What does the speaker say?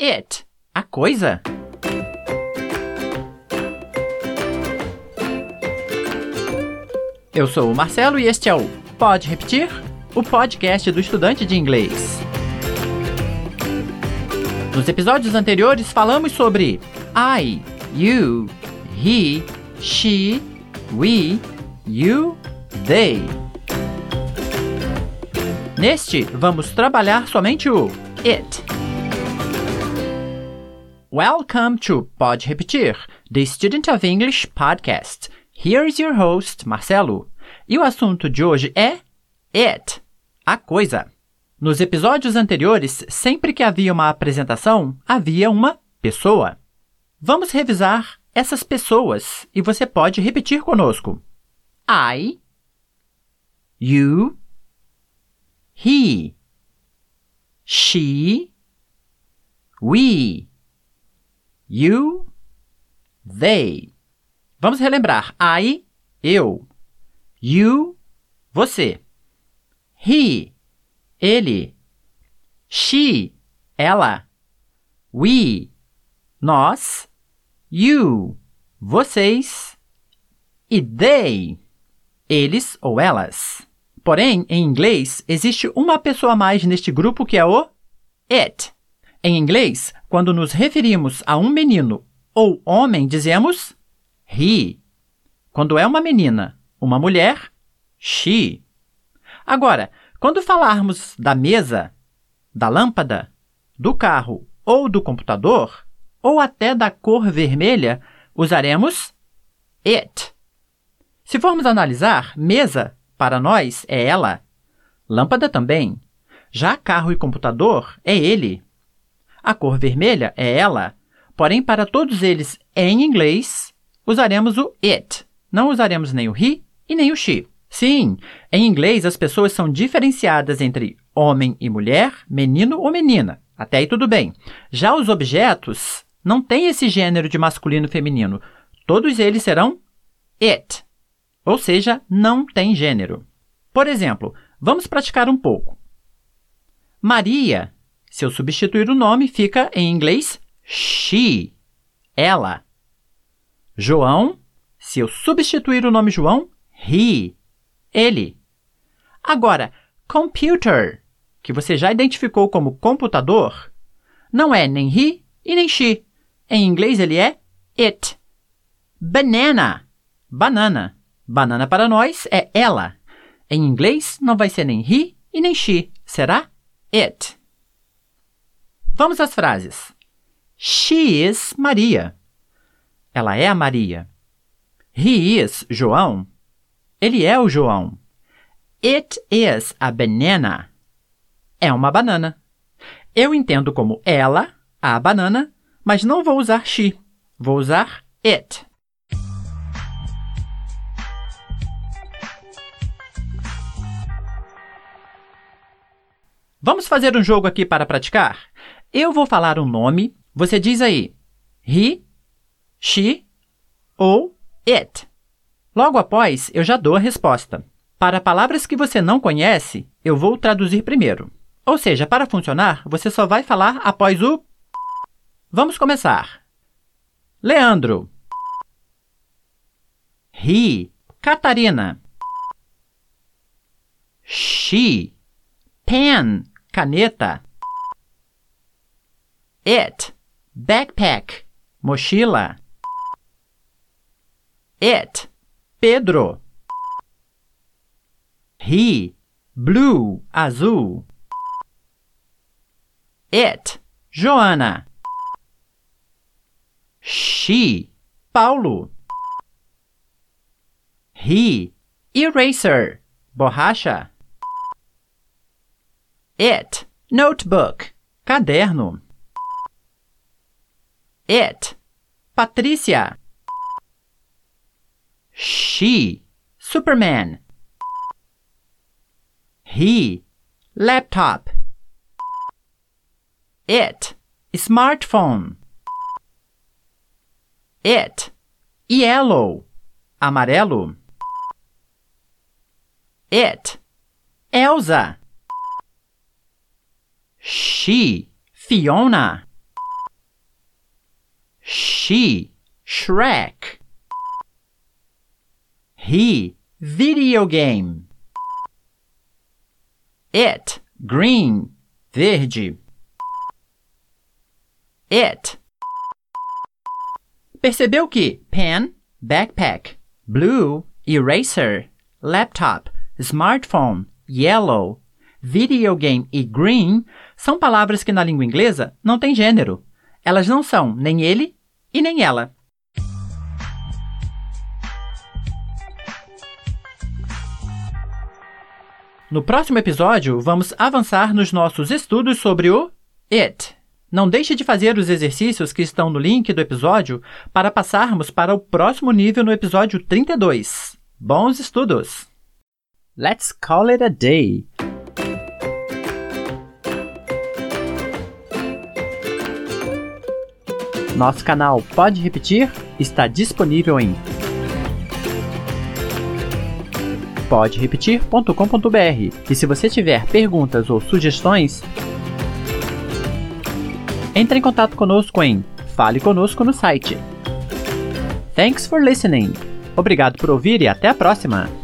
It. A coisa. Eu sou o Marcelo e este é o Pode Repetir? O podcast do estudante de inglês. Nos episódios anteriores falamos sobre I, you, he, she, we, you, they. Neste, vamos trabalhar somente o it. Welcome to Pode Repetir, the Student of English podcast. Here is your host, Marcelo. E o assunto de hoje é it, a coisa. Nos episódios anteriores, sempre que havia uma apresentação, havia uma pessoa. Vamos revisar essas pessoas e você pode repetir conosco. I, you, he, she, we, you, they. Vamos relembrar. I, eu. You, você. He, ele. She, ela. We, nós. You, vocês. E they, eles ou elas. Porém, em inglês, existe uma pessoa a mais neste grupo que é o it. Em inglês, quando nos referimos a um menino ou homem, dizemos he. Quando é uma menina, uma mulher, she. Agora, quando falarmos da mesa, da lâmpada, do carro ou do computador, ou até da cor vermelha, usaremos it. Se formos analisar, mesa para nós é ela. Lâmpada também. Já carro e computador é ele. A cor vermelha é ela. Porém, para todos eles em inglês, usaremos o it. Não usaremos nem o he e nem o she. Sim, em inglês as pessoas são diferenciadas entre homem e mulher, menino ou menina. Até aí tudo bem. Já os objetos não têm esse gênero de masculino e feminino. Todos eles serão it ou seja, não tem gênero. Por exemplo, vamos praticar um pouco. Maria, se eu substituir o nome, fica em inglês she, ela. João, se eu substituir o nome João, he, ele. Agora, computer, que você já identificou como computador, não é nem he e nem she. Em inglês ele é it. Banana, banana. Banana para nós é ela. Em inglês, não vai ser nem he e nem she, será it. Vamos às frases. She is Maria. Ela é a Maria. He is João. Ele é o João. It is a banana. É uma banana. Eu entendo como ela, a banana, mas não vou usar she. Vou usar it. Vamos fazer um jogo aqui para praticar? Eu vou falar um nome, você diz aí he, she ou it. Logo após, eu já dou a resposta. Para palavras que você não conhece, eu vou traduzir primeiro. Ou seja, para funcionar, você só vai falar após o. Vamos começar. Leandro. He. Catarina. She. Pen caneta. It, backpack, mochila. It, Pedro. He, blue, azul. It, Joana. She, Paulo. He, eraser, borracha. It, notebook, caderno. It, Patrícia. She, Superman. He, laptop. It, smartphone. It, yellow, amarelo. It, Elsa. She, Fiona. She, Shrek. He, video game. It, green, verde. It. Percebeu que pen, backpack, blue, eraser, laptop, smartphone, yellow, videogame e green são palavras que na língua inglesa não têm gênero. Elas não são nem ele e nem ela. No próximo episódio, vamos avançar nos nossos estudos sobre o it. Não deixe de fazer os exercícios que estão no link do episódio para passarmos para o próximo nível no episódio 32. Bons estudos! Let's call it a day. Nosso canal Pode Repetir está disponível em poderepetir.com.br. E se você tiver perguntas ou sugestões, entre em contato conosco em Fale Conosco no site. Thanks for listening. Obrigado por ouvir e até a próxima!